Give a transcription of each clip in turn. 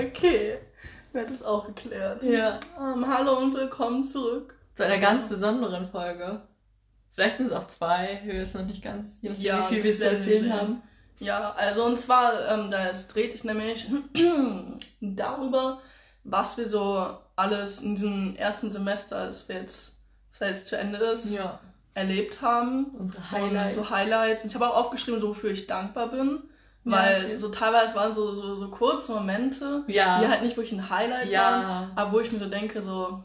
okay, wir hat es auch geklärt. Ja. Ähm, hallo und willkommen zurück. Zu einer ganz besonderen Folge. Vielleicht sind es auch zwei, wir wissen noch nicht ganz, je Ja, wie viel das wir zu erzählen haben. Ja, also und zwar, ähm, das dreht sich nämlich darüber, was wir so alles in diesem ersten Semester, das wir jetzt, das jetzt zu Ende ist, Ja. Erlebt haben. Unsere Highlights. Und so Highlights. Und ich habe auch aufgeschrieben, so wofür ich dankbar bin. Ja, Weil okay. so teilweise waren so, so, so kurze Momente, Ja. die halt nicht wirklich ein Highlight Ja. waren, aber wo ich mir so denke, so,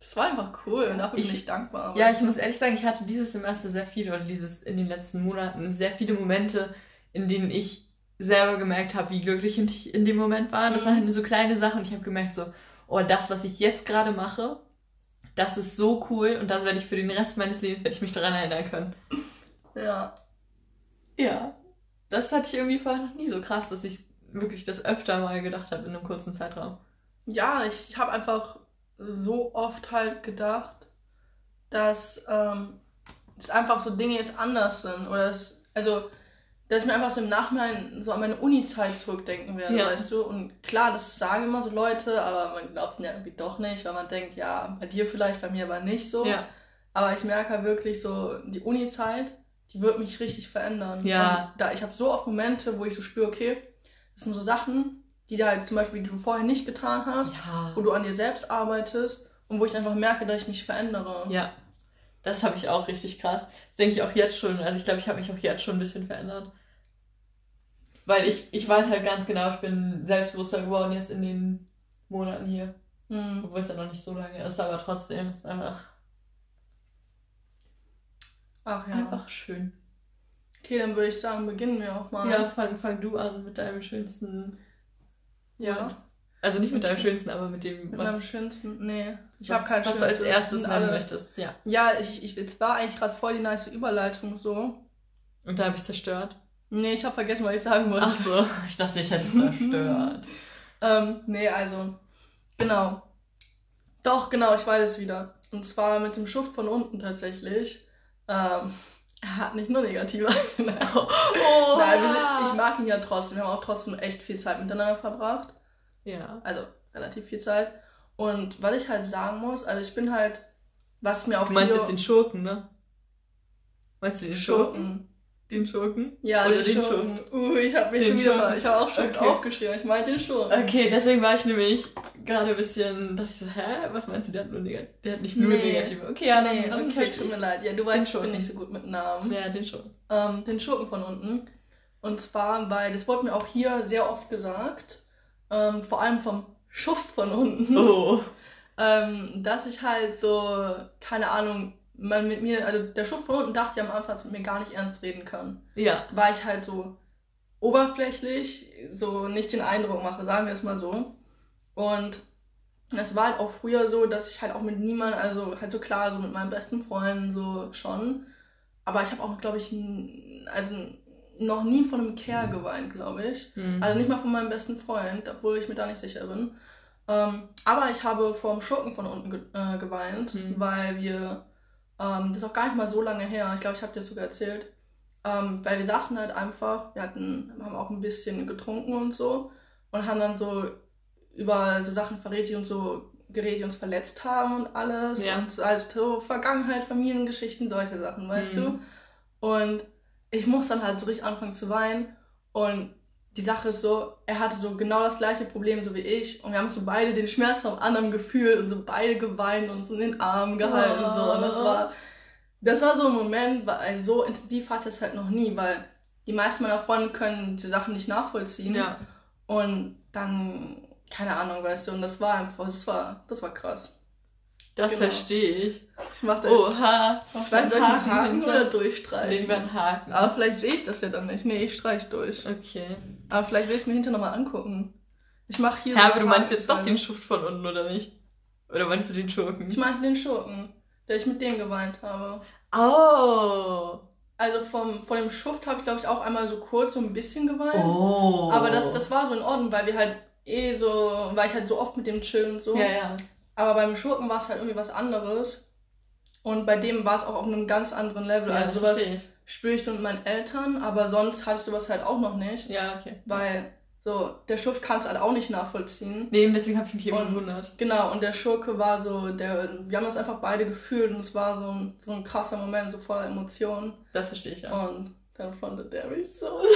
das war einfach cool und dafür Ich- bin ich dankbar. Ja, ich muss ehrlich sagen, ich hatte dieses Semester sehr viele oder dieses in den letzten Monaten sehr viele Momente, in denen ich selber gemerkt habe, wie glücklich ich in dem Moment war. Das Mhm. waren halt nur so kleine Sachen und ich habe gemerkt so, oh, das, was ich jetzt gerade mache, das ist so cool und das werde ich für den Rest meines Lebens, werde ich mich daran erinnern können. Ja. Ja, das hatte ich irgendwie vorher noch nie so krass, dass ich wirklich das öfter mal gedacht habe in einem kurzen Zeitraum. Ja, ich, habe einfach so oft halt gedacht, dass, ähm, dass einfach so Dinge jetzt anders sind. Oder dass, also, dass ich mir einfach so im Nachhinein so an meine Uni-Zeit zurückdenken werde, Ja. weißt du? Und klar, das sagen immer so Leute, aber man glaubt ja irgendwie doch nicht, weil man denkt, ja, bei dir vielleicht, bei mir aber nicht so. Ja, Aber ich merke halt wirklich so, die Uni-Zeit, die wird mich richtig verändern. Ja. Und da, ich habe so oft Momente, wo ich so spüre, okay, das sind so Sachen, die dir halt zum Beispiel, die du vorher nicht getan hast, ja. wo du an dir selbst arbeitest und wo ich einfach merke, dass ich mich verändere. Ja, das habe ich auch richtig krass. Das denke ich auch jetzt schon. Also ich glaube, ich habe mich auch jetzt schon ein bisschen verändert. Weil ich, ich weiß halt ganz genau, ich bin selbstbewusster geworden jetzt in den Monaten hier. Mhm. Obwohl es ja noch nicht so lange ist, aber trotzdem ist es einfach, Ach ja. einfach schön. Okay, dann würde ich sagen, beginnen wir auch mal. Ja, fang, fang du an mit deinem schönsten. Ja. Also nicht mit deinem schönsten, aber mit dem, Mit was, meinem schönsten. Nee, ich habe kein was du als erstes nennen alle- möchtest. Ja. Ja, ich, ich, es war eigentlich gerade voll die nice Überleitung so. Und da habe ich zerstört. Nee, ich habe vergessen, was ich sagen wollte. Ach so, ich dachte, ich hätte es zerstört. Ähm, nee, also, genau. Doch, genau, ich weiß es wieder. Und zwar mit dem Schuft von unten tatsächlich. Ähm, er hat nicht nur negative. Nein, Oh, Nein, sind, ich mag ihn ja trotzdem. Wir haben auch trotzdem echt viel Zeit miteinander verbracht. Ja. Also relativ viel Zeit. Und was ich halt sagen muss, also ich bin halt, was mir auch Du meinst hier... jetzt den Schurken, ne? Meinst du den Schurken? Schurken. Den Schurken? Ja, Oder den, den Schurken. Uh, ich habe mich Den schon wieder Schurken. mal, ich habe auch Schurken Okay. aufgeschrieben. Ich meinte den Schurken. Okay, deswegen war ich nämlich gerade ein bisschen, dass ich so, hä, was meinst du, der hat nur negative, der hat nicht nur Nee. negative. Okay, ja, nee, dann okay, tut mir leid. Ja, du weißt, ich bin Schurken. nicht so gut mit Namen. Ja, den schon. ähm, den Schurken von unten. Und zwar, weil das wurde mir auch hier sehr oft gesagt, ähm, vor allem vom Schuft von unten, Oh. ähm, dass ich halt so, keine Ahnung, man mit mir, also der Schuft von unten dachte ja am Anfang, dass man mit mir gar nicht ernst reden kann. Ja. Weil ich halt so oberflächlich so nicht den Eindruck mache, sagen wir es mal so. Und es war halt auch früher so, dass ich halt auch mit niemandem, also halt so klar, so mit meinen besten Freunden so schon. Aber ich habe auch, glaube ich, also noch nie von einem Kerl geweint, glaube ich. Mhm. Also nicht mal von meinem besten Freund, obwohl ich mir da nicht sicher bin. Ähm, aber ich habe vor dem Schurken von unten ge äh, geweint, Mhm. weil wir, ähm, das ist auch gar nicht mal so lange her, ich glaube, ich habe dir das sogar erzählt, ähm, weil wir saßen halt einfach, wir hatten, haben auch ein bisschen getrunken und so und haben dann so über so Sachen verredet, die uns so geredet, die uns verletzt haben und alles Ja. und so, also so Vergangenheit, Familiengeschichten, solche Sachen, weißt Mhm. du? Und ich muss dann halt so richtig anfangen zu weinen und die Sache ist so, er hatte so genau das gleiche Problem so wie ich und wir haben so beide den Schmerz vom anderen gefühlt und so beide geweint und uns in den Armen gehalten so und das war das war so ein Moment, weil also so intensiv hatte ich es halt noch nie, weil die meisten meiner Freunde können diese Sachen nicht nachvollziehen Ja. und dann keine Ahnung, weißt du, und das war einfach, das war das war krass. Das Genau. verstehe ich. Ich mach da Oha. ich weiß, soll ich einen Haken hinter? oder Legen durchstreichen? wir einen Haken. Aber vielleicht sehe ich das ja dann nicht. Nee, ich streich durch. Okay. Aber vielleicht will ich es mir hinterher nochmal angucken. Ich mache hier Ja, so aber du meinst jetzt doch den Schuft von unten, oder nicht? Oder meinst du den Schurken? Ich meine den Schurken, der ich mit dem geweint habe. Oh. Also vom, von dem Schuft habe ich, glaube ich, auch einmal so kurz so ein bisschen geweint. Oh. Aber das, das war so in Ordnung, weil wir halt eh so, weil ich halt so oft mit dem chillen und so. Ja, ja. Aber beim Schurken war es halt irgendwie was anderes. Und bei dem war es auch auf einem ganz anderen Level. Ja, also das sowas, ich. spüre ich so mit meinen Eltern, aber sonst hatte ich sowas halt auch noch nicht. Ja, okay. Weil so, der Schurke kann es halt auch nicht nachvollziehen. Nee, deswegen habe ich mich Und- gewundert. Genau, und der Schurke war so, der, wir haben das einfach beide gefühlt und es war so ein, so ein krasser Moment, so voller Emotionen. Das verstehe ich ja. Und dann frontet der mich so.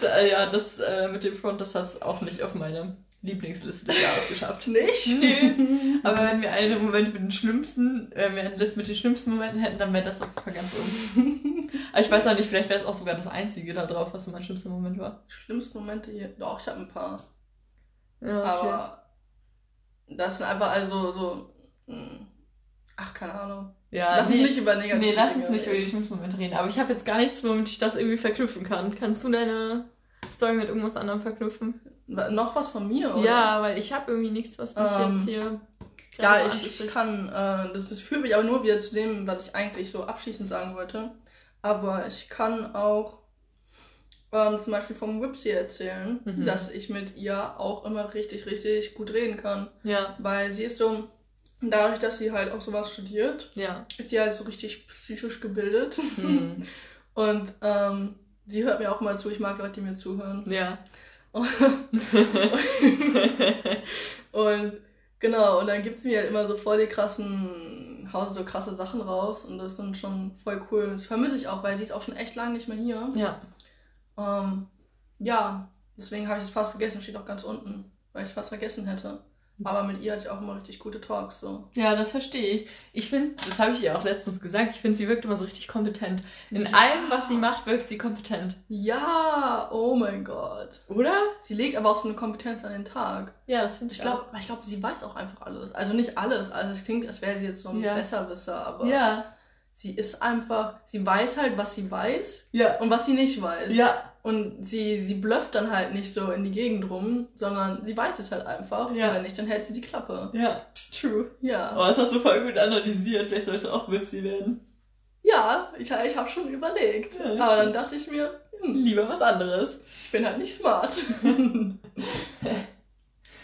Da, ja, das äh, mit dem Front, das hat es auch nicht auf meine Lieblingsliste des Jahres geschafft. Nicht? Nee. Aber wenn wir einen Moment mit den schlimmsten, wenn wir eine Liste mit den schlimmsten Momenten hätten, dann wäre das auf ganz oben. Aber ich weiß auch nicht, vielleicht wäre es auch sogar das einzige da drauf, was mein schlimmster Moment war. Schlimmste Momente hier. Doch, ich habe ein paar. Ja, okay. Aber das sind einfach also so. mh, Ach, keine Ahnung. Ja, lass uns nee, nicht über negative nee, lass uns nicht über die reden. schlimmsten Momente reden. Aber ich habe jetzt gar nichts, womit ich das irgendwie verknüpfen kann. Kannst du deine Story mit irgendwas anderem verknüpfen? Noch was von mir, oder? Ja, weil ich habe irgendwie nichts, was mich Ähm, jetzt hier. Ja, so ich, ich kann, äh, das, das führt mich aber nur wieder zu dem, was ich eigentlich so abschließend sagen wollte. Aber ich kann auch ähm, zum Beispiel vom Whipsy erzählen, Mhm. dass ich mit ihr auch immer richtig, richtig gut reden kann. Ja, Weil sie ist so, dadurch, dass sie halt auch sowas studiert, ja. ist sie halt so richtig psychisch gebildet. Hm. Und ähm, sie hört mir auch mal zu, ich mag Leute, die mir zuhören. Ja. Und genau, und dann gibt sie mir halt immer so voll die krassen, haut so krasse Sachen raus und das ist dann schon voll cool. Das vermisse ich auch, weil sie ist auch schon echt lange nicht mehr hier. ja. Ähm, ja, deswegen habe ich es fast vergessen, steht auch ganz unten, weil ich es fast vergessen hätte. Aber mit ihr hatte ich auch immer richtig gute Talks, so. Ja, das verstehe ich. Ich finde, das habe ich ihr auch letztens gesagt, ich finde, sie wirkt immer so richtig kompetent. In Ja. allem, was sie macht, wirkt sie kompetent. Ja, oh mein Gott. Oder? Sie legt aber auch so eine Kompetenz an den Tag. Ja, das finde Ich ich glaube, ich glaube, sie weiß auch einfach alles. Also nicht alles. Also es klingt, als wäre sie jetzt so ein Ja. Besserwisser, aber auch. Ja. sie ist einfach, sie weiß halt, was sie weiß Ja. und was sie nicht weiß. Ja. Und sie, sie blufft dann halt nicht so in die Gegend rum, sondern sie weiß es halt einfach. Ja. Und wenn nicht, dann hält sie die Klappe. Ja. True. Ja. Oh, das hast du voll gut analysiert. Vielleicht sollst du auch Wipsy werden. Ja, ich, ich habe schon überlegt. Ja, Aber dann dachte ich mir, hm, Lieber was anderes. ich bin halt nicht smart.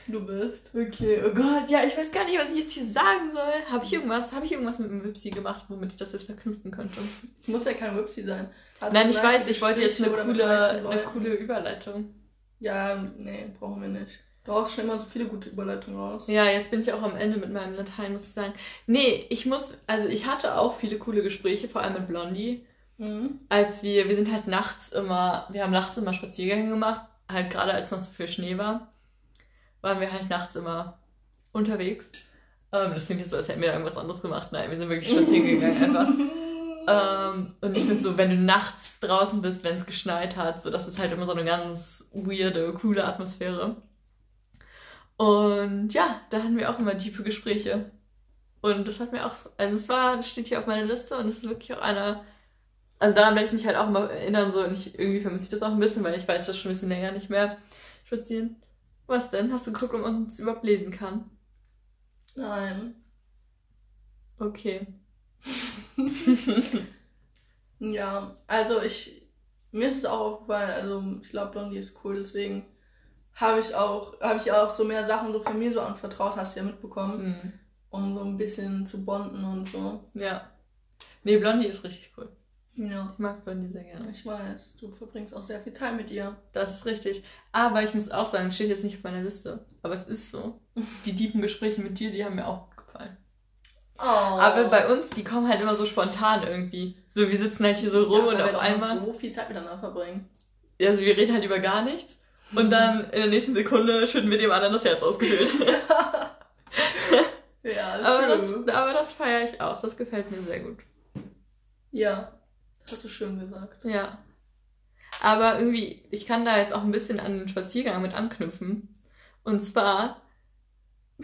du bist. Okay, oh Gott, ja, ich weiß gar nicht, was ich jetzt hier sagen soll. Habe ich irgendwas, habe ich irgendwas mit dem Wipsy gemacht, womit ich das jetzt verknüpfen könnte? Muss ja kein Whipsy sein. Hast Nein, ich weiß, ich wollte jetzt eine coole, eine coole Überleitung. Ja, nee, brauchen wir nicht. Du haust schon immer so viele gute Überleitungen raus. Ja, jetzt bin ich auch am Ende mit meinem Latein, muss ich sagen. Nee, ich muss, also ich hatte auch viele coole Gespräche, vor allem mit Blondie. Mhm. Als wir, wir sind halt nachts immer, wir haben nachts immer Spaziergänge gemacht, halt gerade als noch so viel Schnee war, waren wir halt nachts immer unterwegs. Ähm, das klingt jetzt so, als hätten wir irgendwas anderes gemacht. Nein, wir sind wirklich spazieren gegangen einfach. Ähm, und ich finde so, wenn du nachts draußen bist, wenn es geschneit hat, so das ist halt immer so eine ganz weirde, coole Atmosphäre. Und ja, da hatten wir auch immer tiefe Gespräche. Und das hat mir auch, also es war, steht hier auf meiner Liste und es ist wirklich auch einer, also daran werde ich mich halt auch immer erinnern, so und ich, irgendwie vermisse ich das auch ein bisschen, weil ich weiß das schon ein bisschen länger nicht mehr spazieren. Was denn? Hast du geguckt, ob man es überhaupt lesen kann? Nein. Okay. Ja, also ich, mir ist es auch aufgefallen, also ich glaube, Blondie ist cool, deswegen habe ich auch, habe ich auch so mehr Sachen so von mir so anvertraut, hast du ja mitbekommen, Hm. um so ein bisschen zu bonden und so. Ja. Nee, Blondie ist richtig cool. Ja, Ich mag Blondie sehr gerne. ich weiß, du verbringst auch sehr viel Zeit mit ihr. Das ist richtig. Aber ich muss auch sagen, es steht jetzt nicht auf meiner Liste. Aber es ist so. Die tiefen Gespräche mit dir, die haben mir auch gut gefallen. Oh. Aber bei uns, die kommen halt immer so spontan irgendwie. So, wir sitzen halt hier so rum ja, und auf einmal. so viel Zeit miteinander verbringen. Also wir reden halt über gar nichts. Und dann in der nächsten Sekunde schütten wir dem anderen das Herz ausgefüllt. Ja, aber, true. das, aber das feiere ich auch. Das gefällt mir sehr gut. Ja, das hast du schön gesagt. Ja. Aber irgendwie, ich kann da jetzt auch ein bisschen an den Spaziergang mit anknüpfen. Und zwar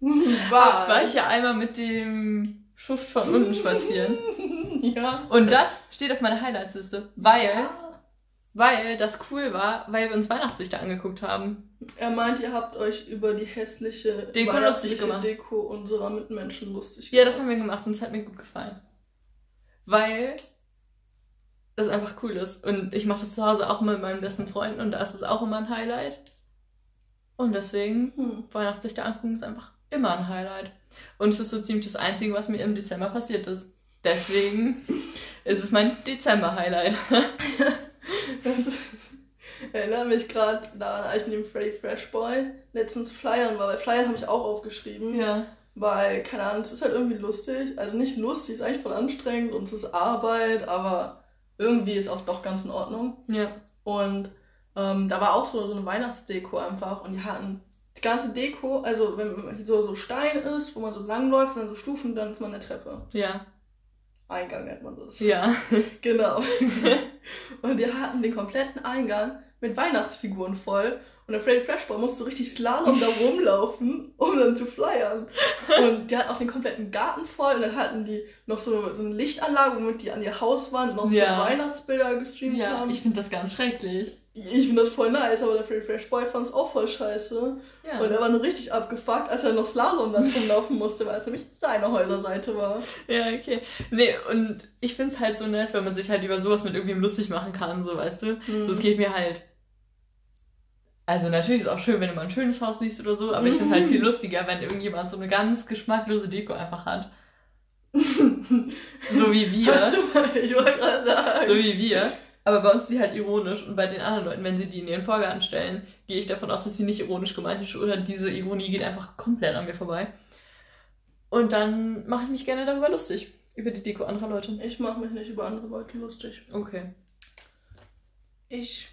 war ich ja einmal mit dem Schuft von unten spazieren. ja. Und das steht auf meiner Highlights-Liste, weil, weil das cool war, weil wir uns Weihnachtslichter angeguckt haben. Er meint, ihr habt euch über die hässliche Deko lustig gemacht. Deko unserer Mitmenschen lustig Ja, das haben wir gemacht und es hat mir gut gefallen. Weil das einfach cool ist. Und ich mache das zu Hause auch mit meinen besten Freunden und da ist es auch immer ein Highlight. Und deswegen, Hm. Weihnachtslichter angucken ist einfach immer ein Highlight. Und es ist so ziemlich das Einzige, was mir im Dezember passiert ist. Deswegen ist es mein Dezember-Highlight. Erinnere mich gerade daran, als ich mit dem Freddy Fresh Boy letztens Flyern war. Weil Flyern habe ich auch aufgeschrieben. Ja. Weil, keine Ahnung, es ist halt irgendwie lustig. Also nicht lustig, es ist eigentlich voll anstrengend und es ist Arbeit, aber irgendwie ist auch doch ganz in Ordnung. Ja. Und ähm, da war auch so, so eine Weihnachtsdeko einfach und die hatten die ganze Deko, also wenn man so, so Stein ist, wo man so langläuft und dann so Stufen, dann ist man eine Treppe. Ja. Eingang nennt man das. Ja. Genau. und die hatten den kompletten Eingang mit Weihnachtsfiguren voll. Und der Freddy Freshball musste so richtig Slalom da rumlaufen, um dann zu flyern. Und die hatten auch den kompletten Garten voll. Und dann hatten die noch so, so eine Lichtanlage, womit die an ihr Hauswand noch Ja. so Weihnachtsbilder gestreamt Ja, haben. ich finde das ganz schrecklich. Ich finde das voll nice, aber der Freddy Fresh Boy fand es auch voll scheiße. Ja. Und er war nur richtig abgefuckt, als er noch Slalom dann rumlaufen musste, weil es nämlich seine Häuserseite war. Ja, okay. Nee, und ich finde es halt so nice, wenn man sich halt über sowas mit irgendwem lustig machen kann, so weißt du. Mhm. So, es geht mir halt. Also natürlich ist es auch schön, wenn du mal ein schönes Haus siehst oder so, aber ich finde es halt viel lustiger, wenn irgendjemand so eine ganz geschmacklose Deko einfach hat. So wie wir. Hast du mal, ich wollte gerade sagen. So wie wir. Aber bei uns ist sie halt ironisch und bei den anderen Leuten, wenn sie die in ihren Vorgarten stellen, gehe ich davon aus, dass sie nicht ironisch gemeint ist oder diese Ironie geht einfach komplett an mir vorbei. Und dann mache ich mich gerne darüber lustig. Über die Deko anderer Leute. Ich mache mich nicht über andere Leute lustig. Okay. Ich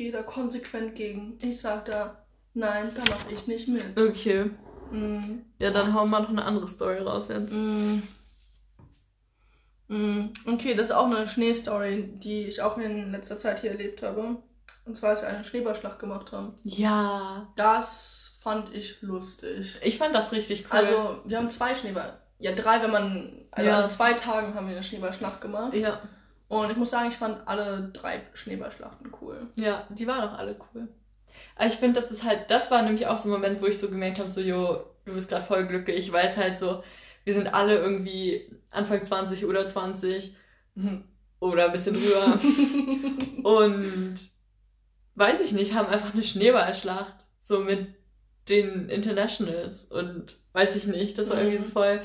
gehe da konsequent gegen. Ich sag da, nein, da mache ich nicht mit. Okay. Mm, Ja, dann hauen wir noch eine andere Story raus jetzt. mm. Mm, Okay, das ist auch eine Schneestory, die ich auch in letzter Zeit hier erlebt habe. Und zwar, als wir eine Schneeballschlacht gemacht haben. Ja. Das fand ich lustig. Ich fand das richtig cool. Also, wir haben zwei Schneeball. Ja, drei, wenn man. Also Ja. an zwei Tagen haben wir eine Schneeballschlacht gemacht. ja. Und ich muss sagen, ich fand alle drei Schneeballschlachten cool. Ja, die waren auch alle cool. Aber ich finde, das ist halt, das war nämlich auch so ein Moment, wo ich so gemerkt habe, so, jo, du bist gerade voll glücklich, weil es halt so, wir sind alle irgendwie Anfang 20 oder 20 oder ein bisschen drüber und weiß ich nicht, haben einfach eine Schneeballschlacht so mit den Internationals und weiß ich nicht, das war irgendwie so Mhm. voll,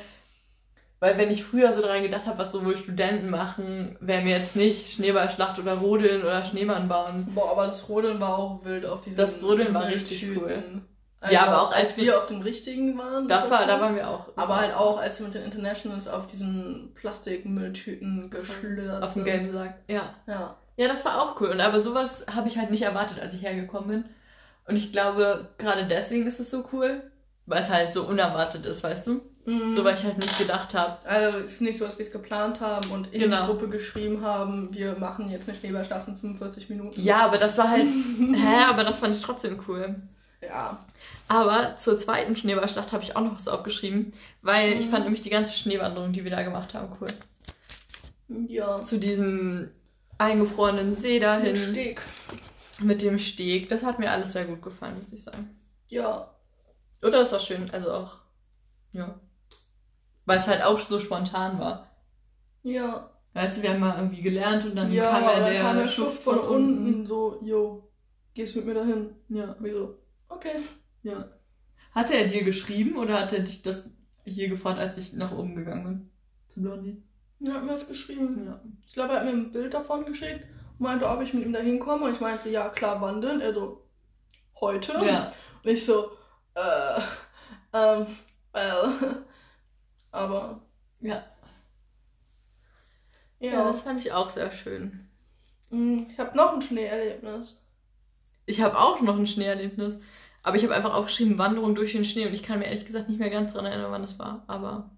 weil wenn ich früher so dran gedacht habe, was so wohl Studenten machen, wäre mir jetzt nicht Schneeballschlacht oder Rodeln oder Schneemann bauen. Boah, aber das Rodeln war auch wild auf diesen Das Rodeln war richtig Mülltüten. Ja, aber auch als als wir wir- auf dem richtigen waren. Das war, cool. da waren wir auch. Aber halt auch, als wir mit den Internationals auf diesen Plastikmülltüten geschlittert auf dem gelben Sack. Ja. Ja. Ja, das war auch cool. Und aber sowas habe ich halt nicht erwartet, als ich hergekommen bin. Und ich glaube, gerade deswegen ist es so cool, weil es halt so unerwartet ist, weißt du? Mhm. So, weil ich halt nicht gedacht habe. Also es ist nicht so, dass wir es geplant haben und in Genau. die Gruppe geschrieben haben, wir machen jetzt eine Schneeballschlacht in 45 Minuten. Ja, aber das war halt. hä, aber das fand ich trotzdem cool. Ja. Aber zur zweiten Schneeballschlacht habe ich auch noch was aufgeschrieben, weil ich Mhm. fand nämlich die ganze Schneewanderung, die wir da gemacht haben, cool. Ja. Zu diesem eingefrorenen See dahin. Mit Steg. Mit dem Steg. Das hat mir alles sehr gut gefallen, muss ich sagen. Ja. Oder das war schön, also auch. Ja. Weil es halt auch so spontan war. Ja. Weißt du, wir haben mal irgendwie gelernt und dann ja, kam ja der, kam der Schuft Schuft von, unten so, yo, gehst mit mir dahin? Ja, Und wir so, okay. ja. Hat er dir geschrieben oder hat er dich das hier gefragt, als ich nach oben gegangen bin? Zu Blondie? Er hat mir das geschrieben. Ja. Ich glaube, er hat mir ein Bild davon geschickt und meinte, ob ich mit ihm da hinkomme. Und ich meinte, ja, klar, wann denn? Er so, heute? Ja. Und ich so, äh, ähm, well. Aber, Ja. ja. ja, das fand ich auch sehr schön. Mm, ich habe noch ein Schneeerlebnis. Ich habe auch noch ein Schneeerlebnis. Aber ich habe einfach aufgeschrieben, Wanderung durch den Schnee und ich kann mir ehrlich gesagt nicht mehr ganz dran erinnern, wann das war. Aber.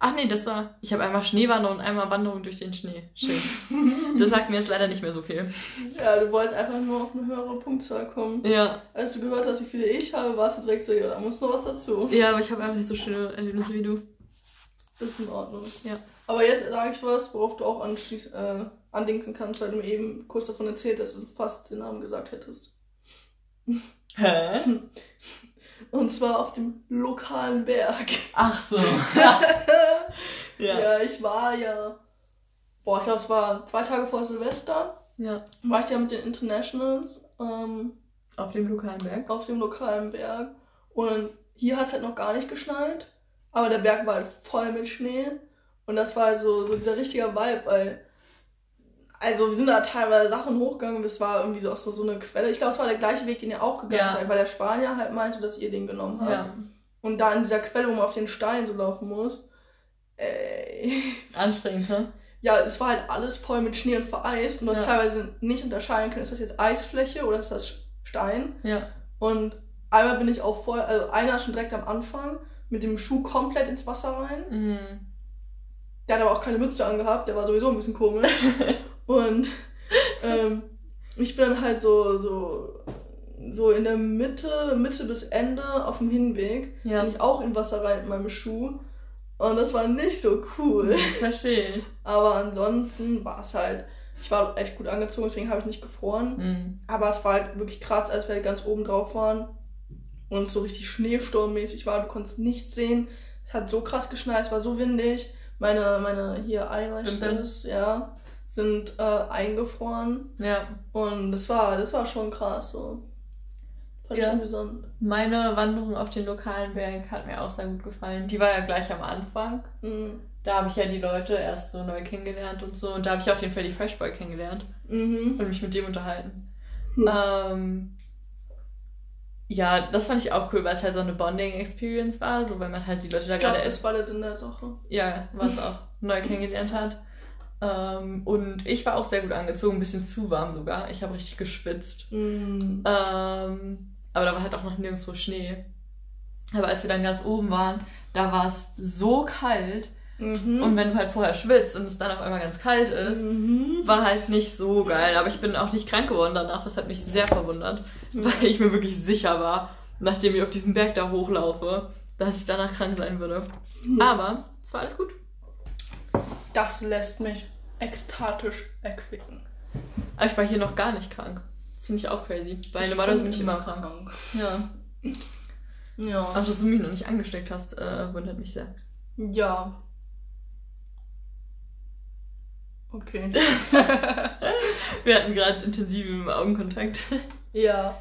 Ach nee, das war. Ich habe einmal Schneewanderung und einmal Wanderung durch den Schnee. Schön. Das sagt mir jetzt leider nicht mehr so viel. Ja, du wolltest einfach nur auf eine höhere Punktzahl kommen. Ja. Als du gehört hast, wie viele ich habe, warst du direkt so, ja, da muss noch was dazu. Ja, aber ich habe einfach nicht so schöne Erlebnisse wie du. Das ist in Ordnung. Ja. Aber jetzt sage ich was, worauf du auch anschließ, äh, andingsen kannst, weil du mir eben kurz davon erzählt hast, dass du fast den Namen gesagt hättest. Hä? Und zwar auf dem lokalen Berg. Ach so. Ja. Ja, Ja. ich war ja. Boah, ich glaube, es war zwei Tage vor Silvester. ja. War ich ja mit den Internationals ähm, Auf dem lokalen Berg. auf dem lokalen Berg. Und hier hat es halt noch gar nicht geschneit. aber der Berg war halt voll mit Schnee. Und das war halt so, so dieser richtige Vibe, weil. Also wir sind da teilweise Sachen hochgegangen, es war irgendwie so, auch so, so eine Quelle. Ich glaube, es war der gleiche Weg, den ihr auch gegangen Ja. seid, weil der Spanier halt meinte, dass ihr den genommen habt. Ja. Und da in dieser Quelle, wo man auf den Stein so laufen muss, ey. Anstrengend, ne? Ja, es war halt alles voll mit Schnee und vereist und du hast Ja. teilweise nicht unterscheiden können, ist das jetzt Eisfläche oder ist das Stein? Ja. Und einmal bin ich auch voll, also einer schon direkt am Anfang mit dem Schuh komplett ins Wasser rein. Mhm. Der hat aber auch keine Mütze angehabt, der war sowieso ein bisschen komisch. und ähm, ich bin dann halt so, so, so in der Mitte, Mitte bis Ende auf dem Hinweg. Ja. Bin ich auch in Wasser rein mit meinem Schuh. Und das war nicht so cool. Das verstehe ich. Aber ansonsten war es halt, ich war echt gut angezogen, deswegen habe ich nicht gefroren. Mhm. Aber es war halt wirklich krass, als wir halt ganz oben drauf waren und so richtig schneesturmmäßig war. Du konntest nichts sehen. Es hat so krass geschneit, es war so windig. Meine, meine hier Eyelashes, ja, sind äh, eingefroren. Ja. Und das war, das war schon krass so. Fand ich Ja. schon besonders. Meine Wanderung auf den lokalen Berg hat mir auch sehr gut gefallen. Die war ja gleich am Anfang. Mhm. Da habe ich ja die Leute erst so neu kennengelernt und so. Und da habe ich auch den Freddy Freshboy kennengelernt Mhm. und mich mit dem unterhalten. Hm. Ähm, ja, das fand ich auch cool, weil es halt so eine Bonding-Experience war, so weil man halt die Leute da Ich glaube, gerade das war der Sinn der Sache. ja, was auch neu kennengelernt hat. Ähm, und ich war auch sehr gut angezogen, ein bisschen zu warm sogar. Ich habe richtig geschwitzt. Mhm. Ähm, aber da war halt auch noch nirgendwo Schnee. Aber als wir dann ganz oben waren, da war es so kalt. Mhm. Und wenn du halt vorher schwitzt und es dann auf einmal ganz kalt ist, Mhm. war halt nicht so geil. Aber ich bin auch nicht krank geworden danach. Das hat mich sehr verwundert, weil ich mir wirklich sicher war, nachdem ich auf diesen Berg da hochlaufe, dass ich danach krank sein würde. Aber es war alles gut. Das lässt mich ekstatisch erquicken. Aber ich war hier noch gar nicht krank. Das finde ich auch crazy. Weil normalerweise bin ich immer krank. Ja. Ja. Auch dass du mich noch nicht angesteckt hast, äh, wundert mich sehr. Ja. Okay. Wir hatten gerade intensiven Augenkontakt. ja.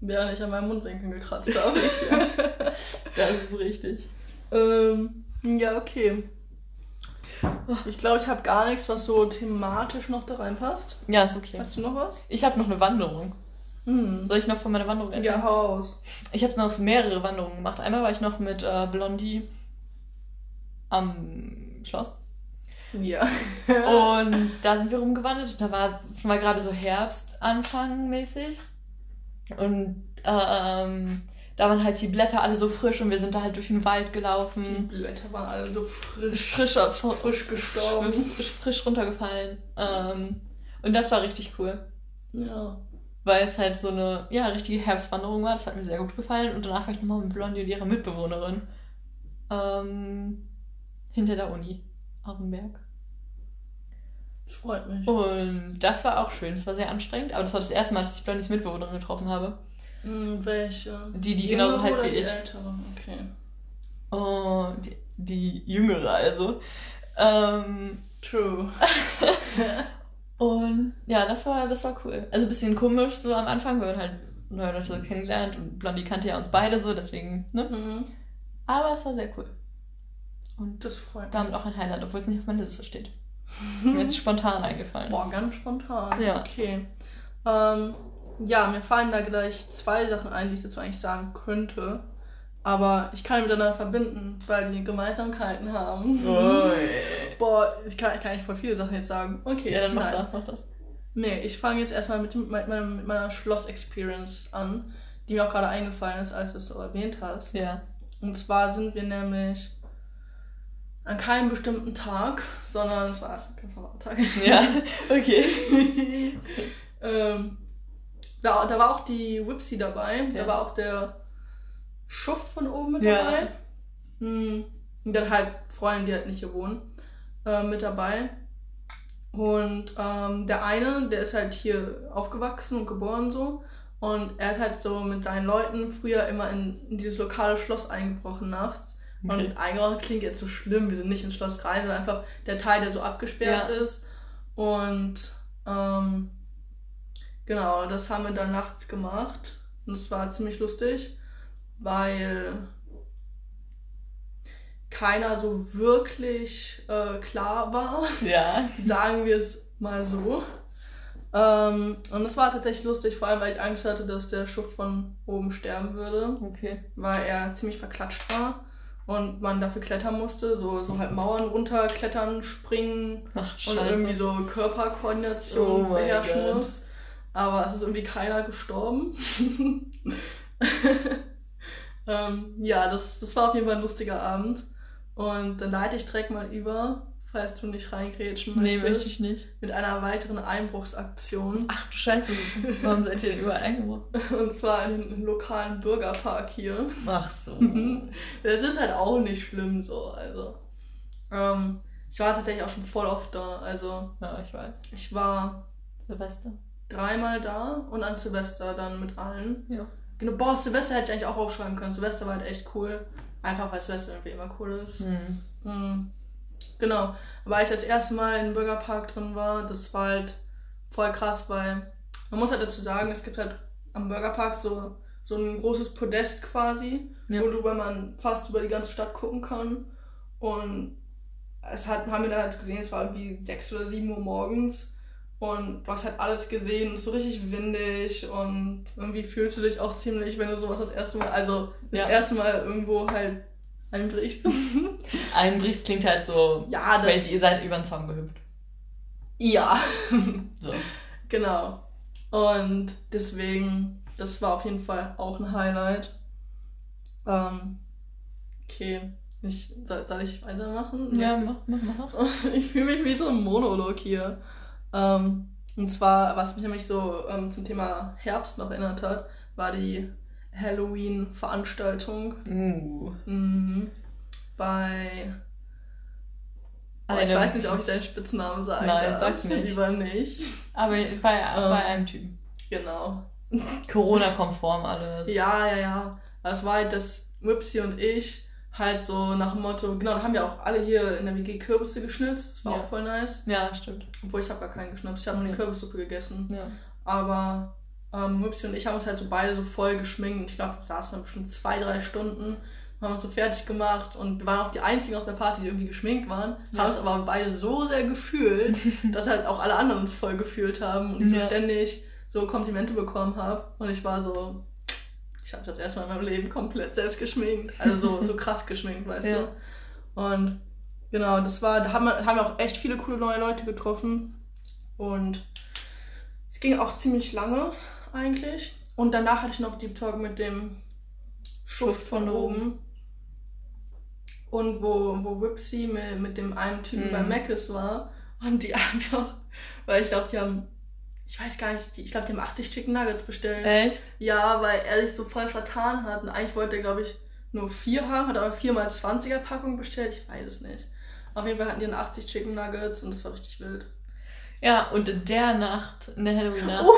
Während ich an meinem Mundwinkel gekratzt habe. Das ist richtig. ähm, ja, okay. Ich glaube, ich habe gar nichts, was so thematisch noch da reinpasst. Ja, ist okay. Hast du noch was? Ich habe noch eine Wanderung. Hm. Soll ich noch von meiner Wanderung erzählen? Ja, hau raus. Ich habe noch mehrere Wanderungen gemacht. Einmal war ich noch mit äh, Blondie am Schloss. Ja. Und da sind wir rumgewandert. Da war es war gerade so Herbst, Anfang mäßig. Und ähm, da waren halt die Blätter alle so frisch und wir sind da halt durch den Wald Die gelaufen. Blätter waren alle so frisch, Frisch, frisch, frisch gestorben. frisch, frisch runtergefallen. Ähm, und das war richtig cool. Ja. Weil es halt so eine ja, richtige Herbstwanderung war. Das hat mir sehr gut gefallen. Und danach war ich nochmal mit Blondie und ihrer Mitbewohnerin ähm, hinter der Uni auf dem Berg. Das freut mich. Und das war auch schön. Es war sehr anstrengend, aber das war das erste Mal, dass ich Blondies Mitbewohnerin getroffen habe. Hm, welche? Die, die Jüngere genauso heißt wie die ich. Ältere? Okay. Oh, die, die jüngere also. Ähm, True. und ja, das war, das war cool. Also ein bisschen komisch so am Anfang, weil wir halt neue Leute so kennengelernt und Blondie kannte ja uns beide so, deswegen, ne? Mhm. Aber es war sehr cool. Und Das freut mich. damit auch ein Highlight, obwohl es nicht auf meiner Liste steht. Das ist mir jetzt spontan eingefallen. Boah, ganz spontan. Ja. Okay. Ähm, ja, mir fallen da gleich zwei Sachen ein, die ich dazu eigentlich sagen könnte. Aber ich kann die miteinander verbinden, weil die Gemeinsamkeiten haben. Ui. Boah, ich kann, ich kann eigentlich voll viele Sachen jetzt sagen. Okay. Ja, dann mach nein. das, mach das. Nee, ich fange jetzt erstmal mit, mit, meiner, mit meiner Schloss-Experience an, die mir auch gerade eingefallen ist, als du es so erwähnt hast. Ja. Und zwar sind wir nämlich an keinem bestimmten Tag, sondern es war ein ganz normaler Tag. Ja, okay. ähm, da, da war auch die Whipsy dabei, Ja. da war auch der Schuft von oben mit Ja. dabei. Hm, Und dann halt Freunde, die halt nicht hier wohnen, äh, mit dabei. Und ähm, der eine, der ist halt hier aufgewachsen und geboren so. Und er ist halt so mit seinen Leuten früher immer in, in dieses lokale Schloss eingebrochen nachts. Okay. Und eingebrochen klingt jetzt so schlimm, wir sind nicht ins Schloss rein, sondern einfach der Teil, der so abgesperrt Ja. ist. Und ähm, genau, das haben wir dann nachts gemacht. Und es war ziemlich lustig, weil keiner so wirklich äh, klar war. Ja. Sagen wir es mal so. Ähm, und es war tatsächlich lustig, vor allem weil ich Angst hatte, dass der Schuft von oben sterben würde. Okay. Weil er ziemlich verklatscht war und man dafür klettern musste, so, so halt Mauern runterklettern, springen Ach, und irgendwie so Körperkoordination Oh beherrschen muss. Aber es ist irgendwie keiner gestorben. ähm, ja, das, das war auf jeden Fall ein lustiger Abend. Und dann leite ich direkt mal über, falls du nicht reingrätschen Nee, möchtest, möchte ich nicht. mit einer weiteren Einbruchsaktion. Ach du Scheiße, warum seid ihr denn überall eingebrochen? Und zwar in den lokalen Bürgerpark hier. Ach so. Das ist halt auch nicht schlimm so, also. Ähm, ich war tatsächlich auch schon voll oft da. Also Ja, ich weiß. ich war Silvester. Dreimal da und an Silvester dann mit allen. Ja. Genau, boah, Silvester hätte ich eigentlich auch aufschreiben können. Silvester war halt echt cool. Einfach weil Silvester irgendwie immer cool ist. Hm. Mhm. Genau. Aber als ich das erste Mal im Bürgerpark drin war, das war halt voll krass, weil man muss halt dazu sagen, es gibt halt am Bürgerpark so, so ein großes Podest quasi, Ja. worüber man fast über die ganze Stadt gucken kann. Und es hat, haben wir dann halt gesehen, es war irgendwie 6 oder 7 Uhr morgens. Und du hast halt alles gesehen, es ist so richtig windig und irgendwie fühlst du dich auch ziemlich, wenn du sowas das erste Mal, also das Ja. erste Mal irgendwo halt einbrichst. Einbrichst klingt halt so, ja, das, weil ihr seid über den Zaun gehüpft. Ja, So. genau. Und deswegen, das war auf jeden Fall auch ein Highlight. Ähm, okay, ich, soll, soll ich weitermachen? Ja, mach, mach, mach. Ich fühle mich wie so ein Monolog hier. Ähm, und zwar, was mich nämlich so ähm, zum Thema Herbst noch erinnert hat, war die Halloween-Veranstaltung Uh. mhm. bei. Oh, ich weiß nicht, ob ich deinen Spitznamen sagen Nein, darf. sag nicht. Lieber nicht. Aber bei, Ähm. bei einem Typen. Genau. Corona-konform alles. Ja, ja, ja. Es war halt, dass Wipsy und ich halt so nach dem Motto, genau, dann haben wir auch alle hier in der WG Kürbisse geschnitzt. Das war Ja. auch voll nice. Ja, stimmt. Obwohl ich habe gar keinen geschnitzt. Ich habe nur die Ja. Kürbissuppe gegessen. Ja. Aber ähm, Wipsy und ich haben uns halt so beide so voll geschminkt. Und ich glaube, da saßen dann bestimmt zwei, drei Stunden. Haben uns so fertig gemacht und wir waren auch die einzigen auf der Party, die irgendwie geschminkt waren. Ja. Haben es aber beide so sehr gefühlt, dass halt auch alle anderen uns voll gefühlt haben und ich so ständig so Komplimente bekommen habe. Und ich war so, ich habe das erstmal in meinem Leben komplett selbst geschminkt. Also so, so krass geschminkt, weißt Ja. du. Und genau, das war, da haben wir, haben wir auch echt viele coole neue Leute getroffen. Und es ging auch ziemlich lange eigentlich. Und danach hatte ich noch Deep Talk mit dem Schuft von oben. Und wo, wo Wipsy mit, mit dem einen Typen Mhm. bei Mc's war. Und die einfach, weil ich glaube, die haben, ich weiß gar nicht, ich glaube, die haben 80 Chicken Nuggets bestellt. Echt? Ja, weil er sich so voll vertan hat. Und eigentlich wollte er, glaube ich, nur vier haben, hat aber viermal 20er Packung bestellt. Ich weiß es nicht. Auf jeden Fall hatten die dann 80 Chicken Nuggets und das war richtig wild. Ja, und in der Nacht, in der Halloween-Nacht, Oh,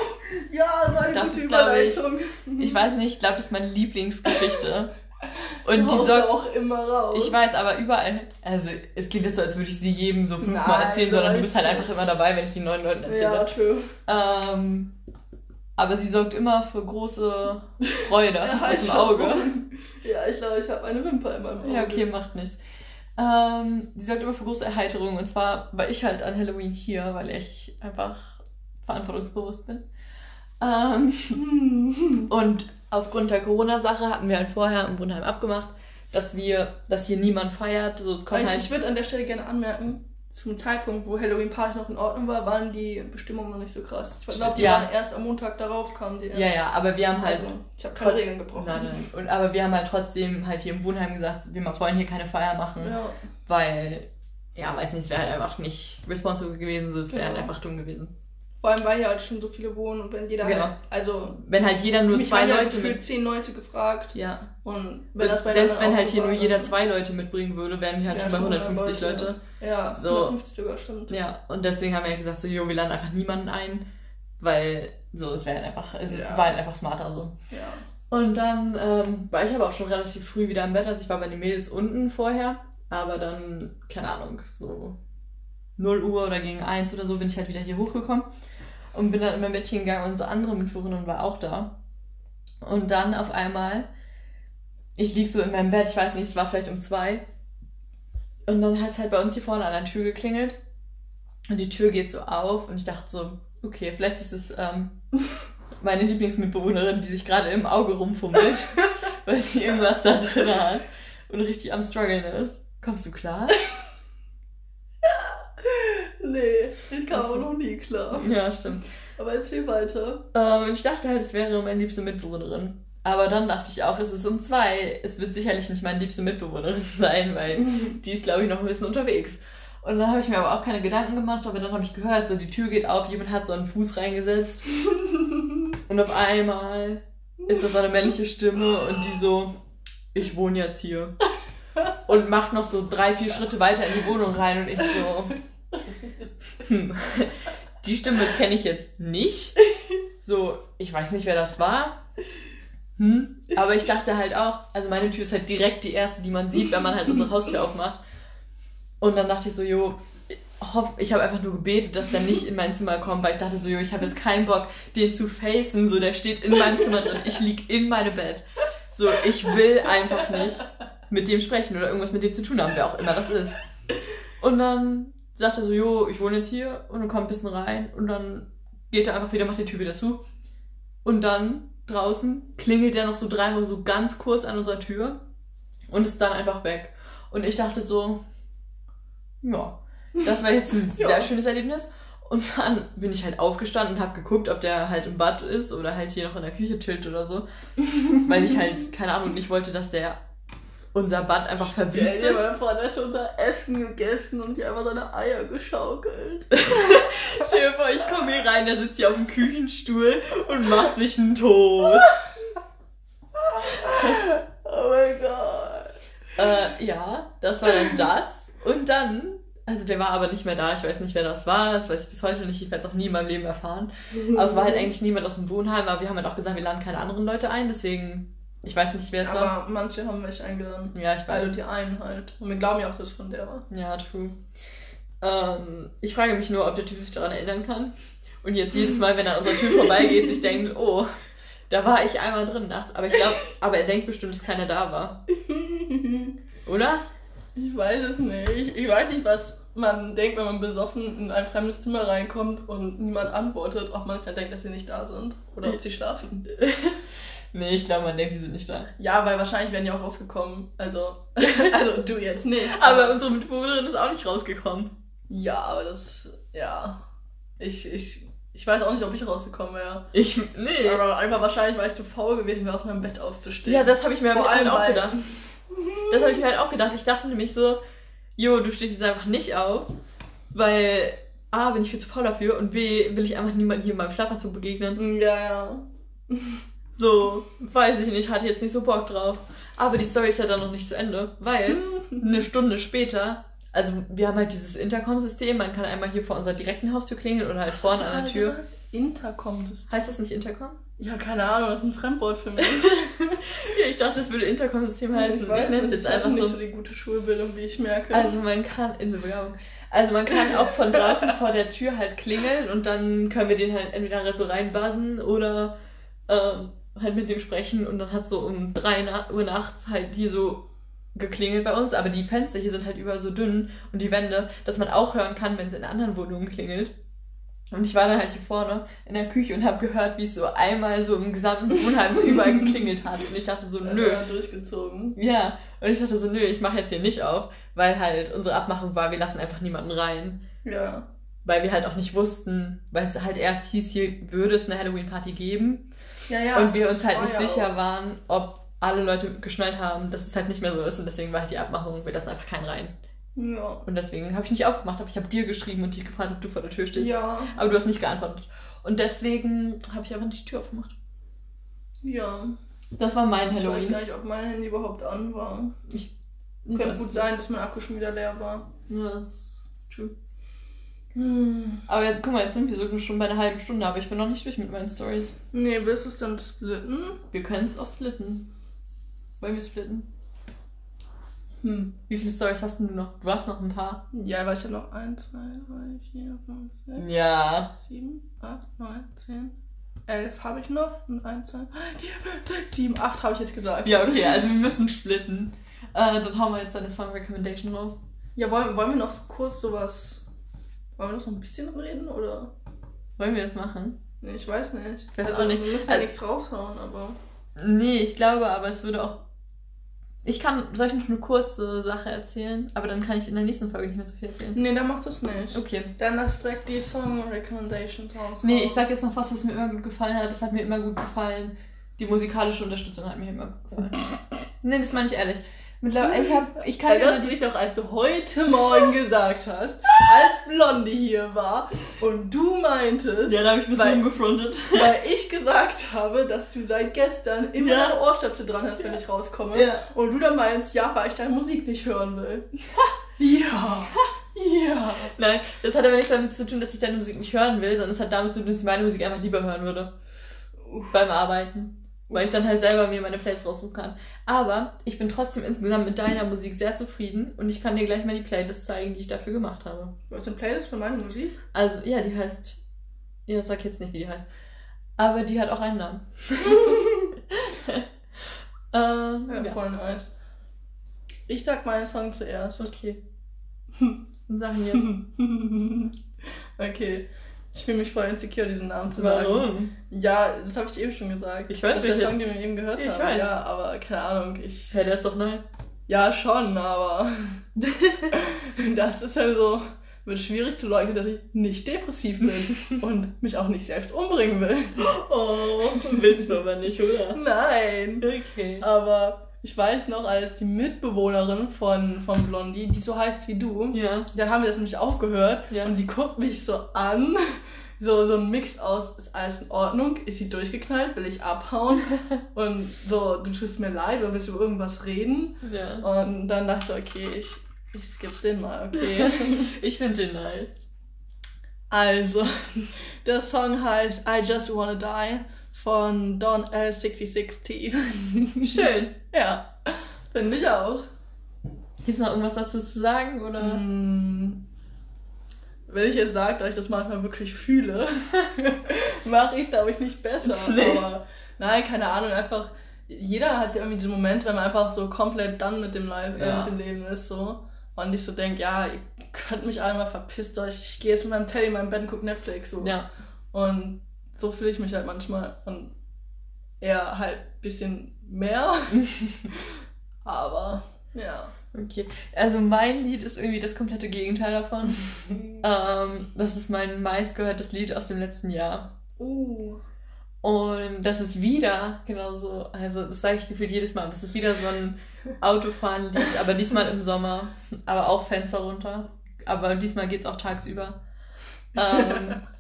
ja, so eine Das gute ist, glaub ich, Überleitung. ich weiß nicht, ich glaube, das ist meine Lieblingsgeschichte. Und die sorgt, auch immer raus. ich weiß, aber überall, also es klingt jetzt so, als würde ich sie jedem so fünfmal erzählen, so sondern du ist bist halt einfach immer dabei, wenn ich die neuen Leuten erzähle. Ja, true. Ähm, aber sie sorgt immer für große Freude Ja, im ich Auge. Ja, ich glaube, ich habe eine Wimper in meinem Auge. Ja, okay, macht nichts. Ähm, sie sorgt immer für große Erheiterung. Und zwar war ich halt an Halloween hier, weil ich einfach verantwortungsbewusst bin. Ähm, und aufgrund der Corona-Sache hatten wir halt vorher im Wohnheim abgemacht, dass wir, dass hier niemand feiert. So, es kommt Ich, halt, ich würde an der Stelle gerne anmerken, zum Zeitpunkt, wo Halloween Party noch in Ordnung war, waren die Bestimmungen noch nicht so krass. Ich glaube, die Ja. waren erst am Montag darauf, kamen die erst. ja, ja, aber wir haben halt Also, ich habe keine Regeln gebrochen. Nein, nein. Und, aber wir haben halt trotzdem halt hier im Wohnheim gesagt, wir wollen hier keine Feier machen, Ja, weil, ja, weiß nicht, es wäre halt einfach nicht responsible gewesen, so, es wäre halt Genau. einfach dumm gewesen. Vor allem, weil hier halt schon so viele wohnen und wenn jeder Genau. halt, also Wenn halt jeder nur zwei Leute gefühlt mit. zehn Leute gefragt Ja. und wenn das bei Selbst wenn halt so hier nur jeder zwei Leute mitbringen würde, wären wir halt Ja, schon bei schon 150 100 Leute. Ja, So. 150 sogar, stimmt. Ja, und deswegen haben wir halt gesagt, so, jo, wir laden einfach niemanden ein, weil so, es wäre halt einfach, es Ja. war halt einfach smarter so. Ja. Und dann ähm, war ich aber auch schon relativ früh wieder im Bett, also ich war bei den Mädels unten vorher, aber dann, keine Ahnung, so 0 Uhr oder gegen 1 oder so bin ich halt wieder hier hochgekommen und bin dann in mein Bettchen gegangen und unsere andere Mitbewohnerin war auch da. Und dann auf einmal, ich lieg so in meinem Bett, ich weiß nicht, es war vielleicht um zwei Und dann hat es halt bei uns hier vorne an der Tür geklingelt. Und die Tür geht so auf und ich dachte so, okay, vielleicht ist es ähm, meine Lieblingsmitbewohnerin, die sich gerade im Auge rumfummelt, weil sie irgendwas da drin hat und richtig am struggeln ist. Kommst du klar? Nee, ich kam auch noch nie klar. Ja, stimmt. Aber erzähl weiter. Ähm, und ich dachte halt, es wäre meine liebste Mitbewohnerin. Aber dann dachte ich auch, es ist um zwei. Es wird sicherlich nicht meine liebste Mitbewohnerin sein, weil die ist, glaube ich, noch ein bisschen unterwegs. Und dann habe ich mir aber auch keine Gedanken gemacht, aber dann habe ich gehört, so die Tür geht auf, jemand hat so einen Fuß reingesetzt. und auf einmal ist das so eine männliche Stimme und die so, ich wohne jetzt hier. Und macht noch so drei, vier Schritte weiter in die Wohnung rein und ich so, hm, die Stimme kenne ich jetzt nicht. So, ich weiß nicht, wer das war. Hm? Aber ich dachte halt auch, also meine Tür ist halt direkt die erste, die man sieht, wenn man halt unsere Haustür aufmacht. Und dann dachte ich so, jo, hoff, ich habe einfach nur gebetet, dass der nicht in mein Zimmer kommt, weil ich dachte so, jo, ich habe jetzt keinen Bock, den zu facen. So, der steht in meinem Zimmer drin, ich lieg in meinem Bett. So, ich will einfach nicht mit dem sprechen oder irgendwas mit dem zu tun haben, wer auch immer das ist. Und dann sagt er so, jo, ich wohne jetzt hier und dann kommt ein bisschen rein und dann geht er einfach wieder, macht die Tür wieder zu. Und dann draußen klingelt er noch so dreimal so ganz kurz an unserer Tür und ist dann einfach weg. Und ich dachte so, ja, das war jetzt ein sehr schönes Erlebnis. Und dann bin ich halt aufgestanden und habe geguckt, ob der halt im Bad ist oder halt hier noch in der Küche chillt oder so. Weil ich halt, keine Ahnung, nicht wollte, dass der unser Bad einfach Stell dir verwüstet. mal vor, der hat unser Essen gegessen und hier einfach seine Eier geschaukelt. Stell dir vor, ich komme hier rein, der sitzt hier auf dem Küchenstuhl und macht sich einen Toast. Oh mein Gott. Äh, ja, das war dann das. Und dann, also der war aber nicht mehr da. Ich weiß nicht, wer das war. Das weiß ich bis heute nicht. Ich werde es auch nie in meinem Leben erfahren. Aber es war halt eigentlich niemand aus dem Wohnheim. Aber wir haben halt auch gesagt, wir laden keine anderen Leute ein. Deswegen, ich weiß nicht, wer es war. Aber manche haben mich eingeladen. Ja, ich Also weiß. die einen halt. Und wir glauben ja auch, dass es von der war. Ja, true. Ähm, ich frage mich nur, ob der Typ sich daran erinnern kann. Und jetzt jedes Mal, wenn er an unserer Tür vorbeigeht, sich denkt, oh, da war ich einmal drin nachts. Aber ich glaube, aber er denkt bestimmt, dass keiner da war. Oder? Ich weiß es nicht. Ich weiß nicht, was man denkt, wenn man besoffen in ein fremdes Zimmer reinkommt und niemand antwortet, ob man sich dann denkt, dass sie nicht da sind oder ob sie schlafen. Nee, ich glaube, man denkt, die sind nicht da. Ja, weil wahrscheinlich wären die auch rausgekommen. Also, also du jetzt nicht. Aber unsere Mitbewohnerin ist auch nicht rausgekommen. ja, aber das, ja. Ich, ich, ich weiß auch nicht, ob ich rausgekommen wäre. Ich, nee. Aber einfach wahrscheinlich, weil ich zu faul gewesen wäre, aus meinem Bett aufzustehen. Ja, das habe ich mir Vor Vor allem auch gedacht. Das habe ich mir halt auch gedacht. Ich dachte nämlich so, jo, du stehst jetzt einfach nicht auf, weil A, bin ich viel zu faul dafür und B, will ich einfach niemanden hier in meinem Schlafanzug begegnen. Ja, ja. So, weiß ich nicht, hatte jetzt nicht so Bock drauf. Aber die Story ist ja dann noch nicht zu Ende, weil eine Stunde später, also wir haben halt dieses Intercom-System, man kann einmal hier vor unserer direkten Haustür klingeln oder halt vorne an der Tür. Intercom-System. Heißt das nicht Intercom? Ja, keine Ahnung, das ist ein Fremdwort für mich. Ja, ich dachte, es würde Intercom-System heißen. ich weiß nenne es ich jetzt hatte einfach nicht so. so die gute Schulbildung, wie ich merke. Also man kann, Inselbewerbung. Also man kann auch von draußen vor der Tür halt klingeln und dann können wir den halt entweder so reinbuzzen oder ähm, halt mit dem sprechen und dann hat so um 3 na Uhr nachts halt hier so geklingelt bei uns, aber die Fenster hier sind halt überall so dünn und die Wände, dass man auch hören kann, wenn es in anderen Wohnungen klingelt. Und ich war dann halt hier vorne in der Küche und habe gehört, wie es so einmal so im gesamten Wohnheim so überall geklingelt hat. Und ich dachte so, Also, nö, ja, durchgezogen. ja, und ich dachte so, nö, ich mache jetzt hier nicht auf, weil halt unsere Abmachung war, wir lassen einfach niemanden rein. Ja. Weil wir halt auch nicht wussten, weil es halt erst hieß, hier würde es eine Halloween-Party geben. Ja, ja. und wir uns halt nicht sicher auch- waren, ob alle Leute geschnallt haben, dass es halt nicht mehr so ist. Und deswegen war halt die Abmachung, wir lassen einfach keinen rein. Ja. Und deswegen habe ich nicht aufgemacht, aber ich habe dir geschrieben und dich gefragt, ob du vor der Tür stehst. Ja. Aber du hast nicht geantwortet. Und deswegen habe ich einfach nicht die Tür aufgemacht. Ja. Das war mein Ich weiß Halloween. gar nicht, ob mein Handy überhaupt an war. Ich, Könnte gut sein, dass mein Akku schon wieder leer war. Ja, das. Hm. Aber jetzt, guck mal, jetzt sind wir sogar schon bei einer halben Stunde, aber ich bin noch nicht durch mit meinen Stories. Nee, willst du es dann splitten? Wir können es auch splitten. Wollen wir splitten? Hm, wie viele Stories hast denn du noch? Du hast noch ein paar. Ja, weil ich habe noch 1, 2, 3, 4, 5, 6, Ja. 7, 8, 9, 10, 11 habe ich noch. Und 1, 2, 3, 4, 5, 6, 7, 8 habe ich jetzt gesagt. Ja, okay, also wir müssen splitten. Äh, dann hauen wir jetzt deine Song Recommendation raus. Ja, wollen, wollen wir noch so kurz sowas. Wollen wir noch so ein bisschen reden oder? Wollen wir das machen? Nee, ich weiß nicht. Ich weiß also, auch nicht. Wir müssen ja Also- nichts raushauen, aber. Nee, ich glaube aber, es würde auch. Ich kann, soll ich noch eine kurze Sache erzählen? Aber dann kann ich in der nächsten Folge nicht mehr so viel erzählen. Nee, dann mach das nicht. Okay. Dann lass direkt die Song Recommendations raus. Nee, ich sag jetzt noch was, was mir immer gut gefallen hat. Das hat mir immer gut gefallen. Die musikalische Unterstützung hat mir immer gut gefallen. Nee, das meine ich ehrlich. Mittlerweile, ich, hab, ich kann du die, dich noch, als du heute Morgen gesagt hast, als Blondie hier war und du meintest, Ja, da habe ich mich Weil- gefrontet. weil ich gesagt habe, dass du seit gestern immer Ja. eine Ohrstöpsel dran hast, wenn ich rauskomme. Ja. Und du dann meinst, ja, weil ich deine Musik nicht hören will. ja. Ja. Nein, das hat aber nichts damit zu tun, dass ich deine Musik nicht hören will, sondern es hat damit zu tun, dass ich meine Musik einfach lieber hören würde. Beim Arbeiten. Weil ich dann halt selber mir meine Playlist raussuchen kann. Aber ich bin trotzdem insgesamt mit deiner Musik sehr zufrieden und ich kann dir gleich mal die Playlist zeigen, die ich dafür gemacht habe. Was ist eine Playlist für meine Musik? Also, ja, die heißt. Ja, sag jetzt nicht, wie die heißt. Aber die hat auch einen Namen. ähm, Ja, ja. voll nice. Ich sag meinen Song zuerst. Okay. Wir jetzt. okay. Ich fühle mich voll insecure, diesen Namen zu sagen. Warum? Ja, das habe ich dir eben schon gesagt. Ich weiß Das ist der Song, den wir eben gehört Ich haben. weiß. Ja, aber keine Ahnung. Ich, Ja, der ist doch nice. ja, schon, aber das ist halt so, wird schwierig zu leugnen, dass ich nicht depressiv bin und mich auch nicht selbst umbringen will. Oh, willst du aber nicht, oder? Nein. Okay. Aber ich weiß noch, als die Mitbewohnerin von, von Blondie, die so heißt wie du, Ja. dann haben wir das nämlich auch gehört Ja. und sie guckt mich so an. So, so ein Mix aus, ist alles in Ordnung? Ist sie durchgeknallt? Will ich abhauen? Und so, du tust mir leid, oder willst du über irgendwas reden? Ja. Und dann dachte ich, okay, ich, ich skipp den mal, okay. Ich finde den nice. Also, der Song heißt I Just Wanna Die von Don L66T. Schön. ja, finde ich auch. Gibt's noch irgendwas dazu zu sagen, oder? Mm, Wenn ich jetzt sage, dass ich das manchmal wirklich fühle, mache ich es, glaube ich, nicht besser. Nee. Aber nein, keine Ahnung, einfach, jeder hat ja irgendwie diesen Moment, wenn man einfach so komplett dann mit dem, Life, äh, Ja. mit dem Leben ist, so. Und ich so denke, ja, ihr könnt mich alle mal verpisst euch, ich gehe jetzt mit meinem Teddy in meinem Bett und gucke Netflix, so. Ja. Und so fühle ich mich halt manchmal. Und eher halt ein bisschen mehr. Aber, ja. Okay. Also mein Lied ist irgendwie das komplette Gegenteil davon. ähm, das ist mein meistgehörtes Lied aus dem letzten Jahr. Uh. Und das ist wieder genauso, also das sage ich gefühlt jedes Mal, aber es ist wieder so ein Autofahren-Lied, aber diesmal im Sommer, aber auch Fenster runter. Aber diesmal geht's auch tagsüber. Ähm,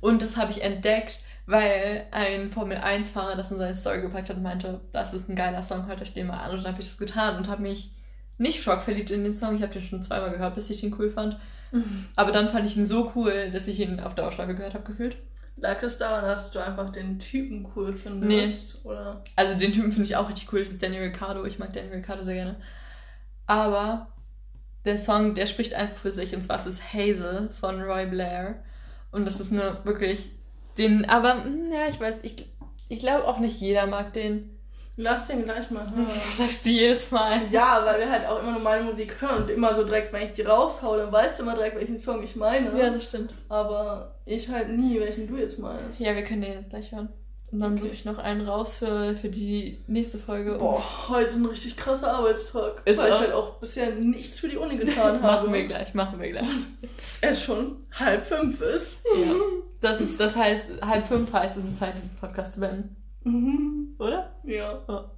und das habe ich entdeckt, weil ein Formel-1-Fahrer das in seine Story gepackt hat und meinte, das ist ein geiler Song, hört euch den mal an. Und dann habe ich das getan und habe mich nicht schockverliebt in den Song. Ich habe den schon zweimal gehört, bis ich den cool fand. Aber dann fand ich ihn so cool, dass ich ihn auf Dauerschleife gehört habe, gefühlt. Lag es daran, dass du einfach den Typen cool findest? Oder? Also den Typen finde ich auch richtig cool. Das ist Daniel Ricciardo. Ich mag Daniel Ricciardo sehr gerne. Aber der Song, der spricht einfach für sich. Und zwar ist es Hazel von Roy Blair. Und das ist eine wirklich den, aber mm, ja, ich weiß, ich, ich glaube auch nicht jeder mag den. Lass den gleich mal hören. Das sagst du jedes Mal. Ja, weil wir halt auch immer nur meine Musik hören und immer so direkt, wenn ich die raushau, dann weißt du immer direkt, welchen Song ich meine. Ja, das stimmt. Aber ich halt nie, welchen du jetzt meinst. Ja, wir können den jetzt gleich hören. Und dann Okay. suche ich noch einen raus für, für die nächste Folge. Boah, heute ist ein richtig krasser Arbeitstag. Ist weil ich auch. halt auch bisher nichts für die Uni getan habe. machen wir gleich, machen wir gleich. Es schon halb fünf ist. Ja. Das, ist, das heißt, halb fünf heißt, es ist Zeit, diesen Podcast zu beenden. Mhm. Oder? Ja. Ja.